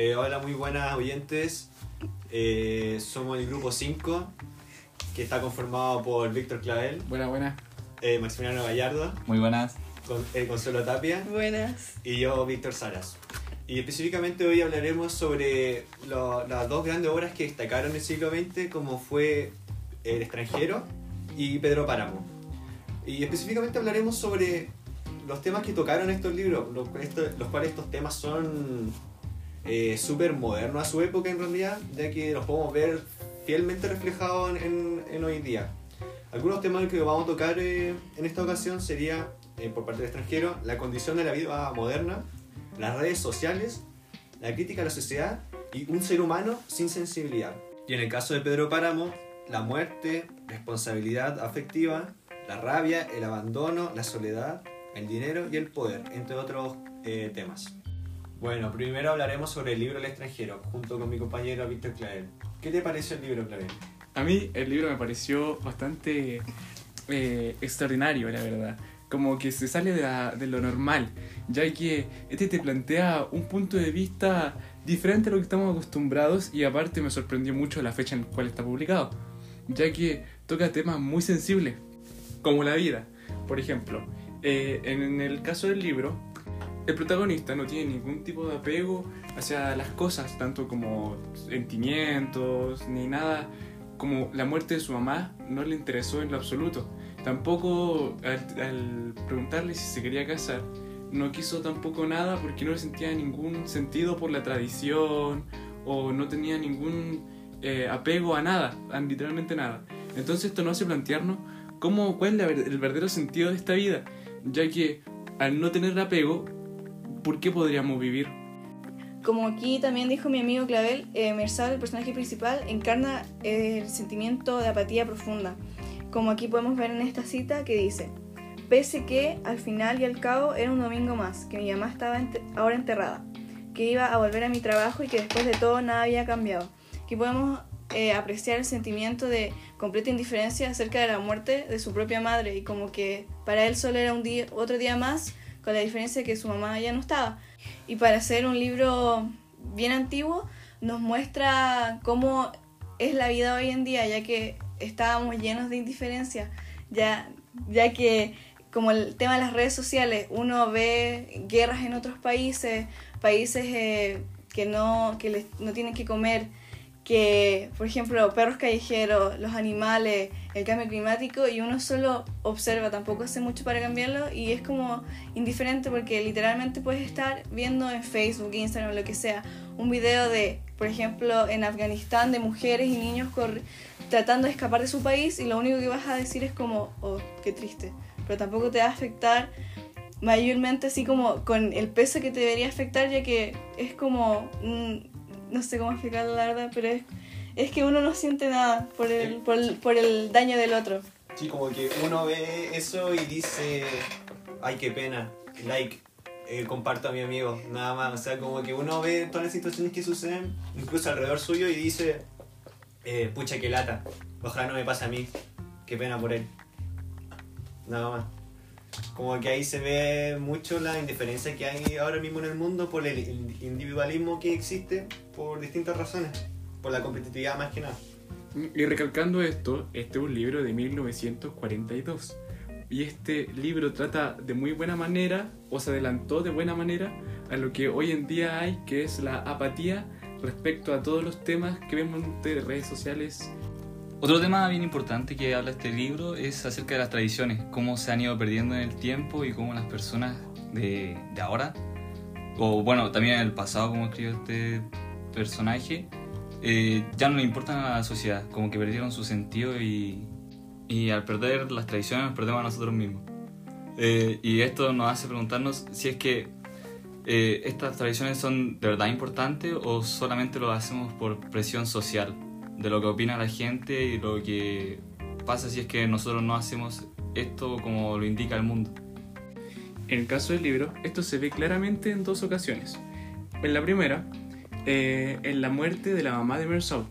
Eh, hola, muy buenas oyentes. Eh, somos el grupo 5, que está conformado por Víctor Clavel, Buena, buena. eh, Maximiliano Gallardo, Muy buenas. con, eh, Consuelo Tapia Buenas. y yo, Víctor Saras. Y específicamente hoy hablaremos sobre lo- las dos grandes obras que destacaron en el siglo XX, como fue El extranjero y Pedro Páramo. Y específicamente hablaremos sobre los temas que tocaron estos libros, los cuales estos temas son eh, súper modernos a su época en realidad, ya que los podemos ver fielmente reflejados en, en- en hoy día. Algunos temas que vamos a tocar eh, en esta ocasión sería, eh, por parte del extranjero, la condición de la vida moderna, las redes sociales, la crítica a la sociedad y un ser humano sin sensibilidad. Y en el caso de Pedro Páramo, la muerte, responsabilidad afectiva, la rabia, el abandono, la soledad, el dinero y el poder, entre otros eh, temas. Bueno, primero hablaremos sobre el libro El extranjero, junto con mi compañero Víctor Clavel. ¿Qué te pareció el libro, Clavel? A mí el libro me pareció bastante eh, extraordinario, la verdad. Como que se sale de, lo normal, ya que este te plantea un punto de vista diferente a lo que estamos acostumbrados y aparte me sorprendió mucho la fecha en la cual está publicado, ya que toca temas muy sensibles, como la vida. Por ejemplo, eh, en el caso del libro, el protagonista no tiene ningún tipo de apego hacia las cosas, tanto como sentimientos ni nada como la muerte de su mamá no le interesó en lo absoluto. Tampoco al, al preguntarle si se quería casar, no quiso tampoco nada porque no le sentía ningún sentido por la tradición o no tenía ningún eh, apego a nada, a literalmente nada. Entonces esto nos hace plantearnos cómo, cuál es el verdadero sentido de esta vida, ya que al no tener apego, ¿por qué podríamos vivir? Como aquí también dijo mi amigo Clavel, eh, el personaje principal, encarna el sentimiento de apatía profunda. Como aquí podemos ver en esta cita que dice, pese que al final y al cabo era un domingo más, que mi mamá estaba ente- ahora enterrada, que iba a volver a mi trabajo y que después de todo nada había cambiado. Aquí podemos eh, apreciar el sentimiento de completa indiferencia acerca de la muerte de su propia madre y como que para él solo era un día, otro día más, con la diferencia de que su mamá ya no estaba. Y para ser un libro bien antiguo, nos muestra cómo es la vida hoy en día, ya que estábamos llenos de indiferencia, ya, ya que como el tema de las redes sociales, uno ve guerras en otros países, países eh, que, no, que les- no tienen que comer, que, por ejemplo, perros callejeros, los animales, el cambio climático, y uno solo observa, tampoco hace mucho para cambiarlo, y es como indiferente porque literalmente puedes estar viendo en Facebook, Instagram, lo que sea, un video de, por ejemplo, en Afganistán, de mujeres y niños tratando de escapar de su país, y lo único que vas a decir es como, oh, qué triste, pero tampoco te va a afectar mayormente así como con el peso que te debería afectar, ya que es como, mm, no sé cómo explicarlo la verdad, pero es, es que uno no siente nada por el, por el, por el daño del otro. Sí, como que uno ve eso y dice, ay, qué pena, like, eh, comparto a mi amigo, nada más. O sea, como que uno ve todas las situaciones que suceden, incluso alrededor suyo, y dice, eh, pucha, qué lata, ojalá no me pase a mí, qué pena por él. Nada más. Como que ahí se ve mucho la indiferencia que hay ahora mismo en el mundo por el individualismo que existe por distintas razones, por la competitividad más que nada. Y recalcando esto, este es un libro de 1942. Y este libro trata de muy buena manera, o se adelantó de buena manera, a lo que hoy en día hay, que es la apatía respecto a todos los temas que vemos en redes sociales. Otro tema bien importante que habla este libro es acerca de las tradiciones, cómo se han ido perdiendo en el tiempo y cómo las personas de, de ahora, o bueno, también en el pasado, como escribió este personaje, eh, ya no le importan a la sociedad, como que perdieron su sentido y, y al perder las tradiciones nos perdemos a nosotros mismos. Eh, y esto nos hace preguntarnos si es que eh, estas tradiciones son de verdad importantes o solamente lo hacemos por presión social, de lo que opina la gente y lo que pasa si es que nosotros no hacemos esto como lo indica el mundo. En el caso del libro, esto se ve claramente en dos ocasiones. En la primera, eh, en la muerte de la mamá de Mersal,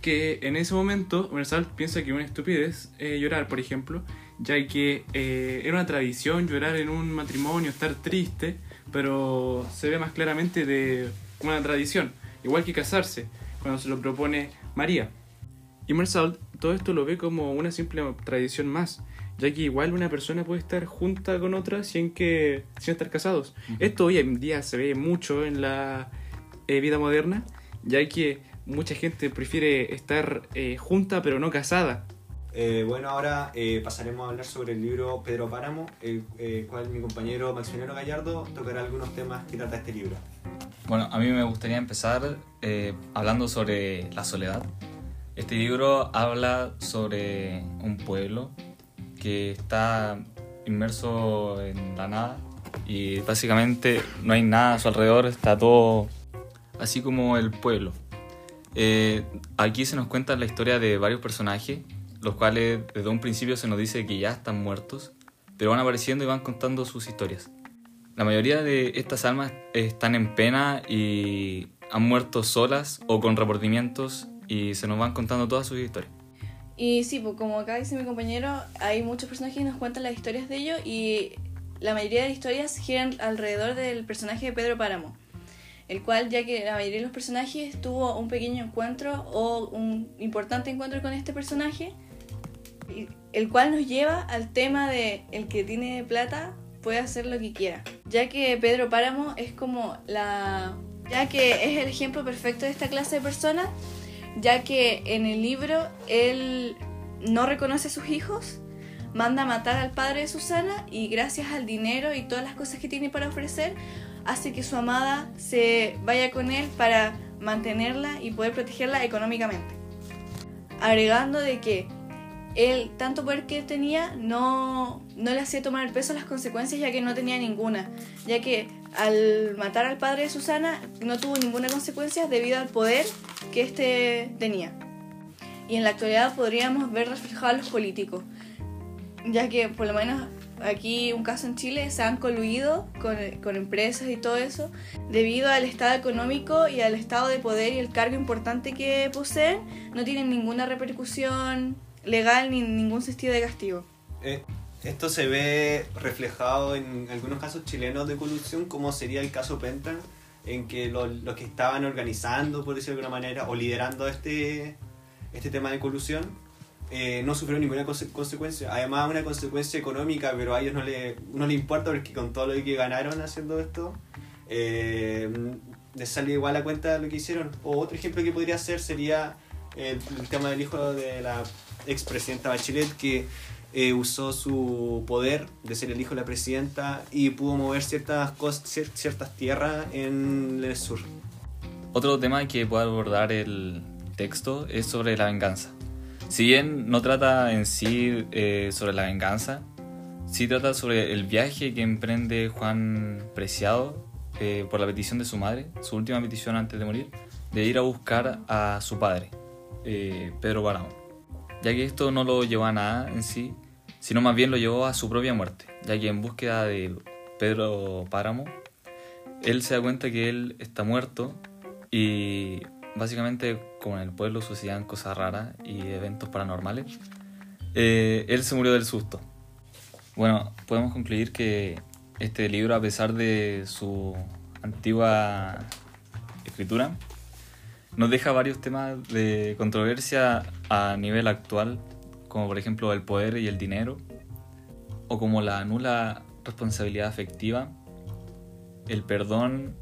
que en ese momento Mersal piensa que es una estupidez eh, llorar, por ejemplo, ya que eh, era una tradición llorar en un matrimonio, estar triste, pero se ve más claramente de una tradición, igual que casarse, cuando se lo propone María. Y Marsault todo esto lo ve como una simple tradición más, ya que igual una persona puede estar junta con otra sin que sin estar casados. Esto hoy en día se ve mucho en la eh, vida moderna, ya que mucha gente prefiere estar eh, junta pero no casada. Eh, bueno, ahora eh, pasaremos a hablar sobre el libro Pedro Páramo, el eh, cual mi compañero Maximiliano Gallardo tocará algunos temas que trata este libro. Bueno, a mí me gustaría empezar eh, hablando sobre la soledad. Este libro habla sobre un pueblo que está inmerso en la nada y básicamente no hay nada a su alrededor, está todo así como el pueblo. Eh, aquí se nos cuenta la historia de varios personajes, los cuales desde un principio se nos dice que ya están muertos, pero van apareciendo y van contando sus historias. La mayoría de estas almas están en pena y han muerto solas o con remordimientos y se nos van contando todas sus historias. Y sí, pues como acá dice mi compañero, hay muchos personajes que nos cuentan las historias de ellos y la mayoría de las historias giran alrededor del personaje de Pedro Páramo, el cual ya que la mayoría de los personajes tuvo un pequeño encuentro o un importante encuentro con este personaje, el cual nos lleva al tema de el que tiene plata puede hacer lo que quiera, ya que Pedro Páramo es como la... ya que es el ejemplo perfecto de esta clase de personas, ya que en el libro él no reconoce a sus hijos, manda a matar al padre de Susana y gracias al dinero y todas las cosas que tiene para ofrecer, hace que su amada se vaya con él para mantenerla y poder protegerla económicamente. Agregando de que él, tanto poder que tenía, no, no le hacía tomar el peso las consecuencias ya que no tenía ninguna, ya que al matar al padre de Susana no tuvo ninguna consecuencia debido al poder que éste tenía. Y en la actualidad podríamos ver reflejado a los políticos, ya que por lo menos aquí un caso en Chile se han coluido con, con empresas y todo eso debido al estado económico y al estado de poder y el cargo importante que poseen no tienen ninguna repercusión legal ni ningún sentido de castigo. Eh, esto se ve reflejado en algunos casos chilenos de corrupción, como sería el caso Pentan, en que los, los que estaban organizando, por decirlo de alguna manera, o liderando este, este tema de colusión, eh, no sufrieron ninguna conse- consecuencia. Además, una consecuencia económica, pero a ellos no le, no le importa porque con todo lo que ganaron haciendo esto, eh, les sale igual a cuenta lo que hicieron. O otro ejemplo que podría ser sería el, el tema del hijo de la expresidenta Bachelet, que eh, usó su poder de ser el hijo de la presidenta y pudo mover ciertas, cos- cier- ciertas tierras en el sur. Otro tema que puede abordar el texto es sobre la venganza. Si bien no trata en sí eh, sobre la venganza, sí trata sobre el viaje que emprende Juan Preciado eh, por la petición de su madre, su última petición antes de morir, de ir a buscar a su padre, eh, Pedro Páramo. Ya que esto no lo llevó a nada en sí, sino más bien lo llevó a su propia muerte, ya que en búsqueda de Pedro Páramo, él se da cuenta que él está muerto y básicamente como en el pueblo sucedían cosas raras y eventos paranormales, eh, él se murió del susto. Bueno, podemos concluir que este libro, a pesar de su antigua escritura, nos deja varios temas de controversia a nivel actual, como por ejemplo el poder y el dinero, o como la nula responsabilidad afectiva, el perdón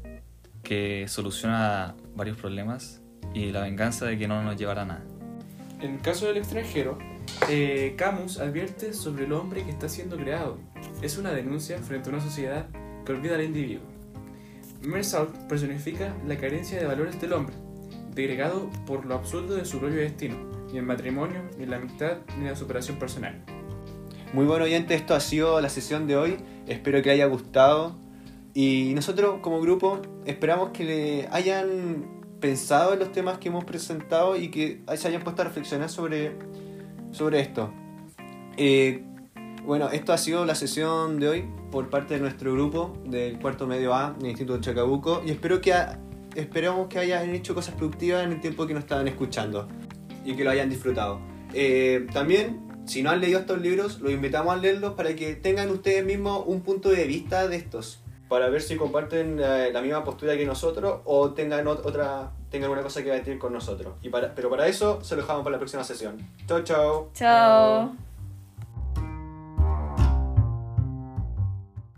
que soluciona varios problemas y la venganza de que no nos llevará a nada. En el caso del extranjero, eh, Camus advierte sobre el hombre que está siendo creado. Es una denuncia frente a una sociedad que olvida al individuo. Mersault personifica la carencia de valores del hombre, degradado por lo absurdo de su propio destino, ni el matrimonio, ni la amistad, ni la superación personal. Muy bueno oyente, esto ha sido la sesión de hoy. Espero que haya gustado. Y nosotros como grupo esperamos que le hayan pensado en los temas que hemos presentado y que se hayan puesto a reflexionar sobre, sobre esto. Eh, bueno, esto ha sido la sesión de hoy por parte de nuestro grupo del cuarto medio A del Instituto Chacabuco y espero que esperamos que hayan hecho cosas productivas en el tiempo que nos estaban escuchando y que lo hayan disfrutado. Eh, también, si no han leído estos libros, los invitamos a leerlos para que tengan ustedes mismos un punto de vista de estos. para ver si comparten eh, la misma postura que nosotros o tengan ot- otra tengan una cosa que debatir con nosotros. Y para, pero para eso se lo dejamos para la próxima sesión. Chao, chao. Chao.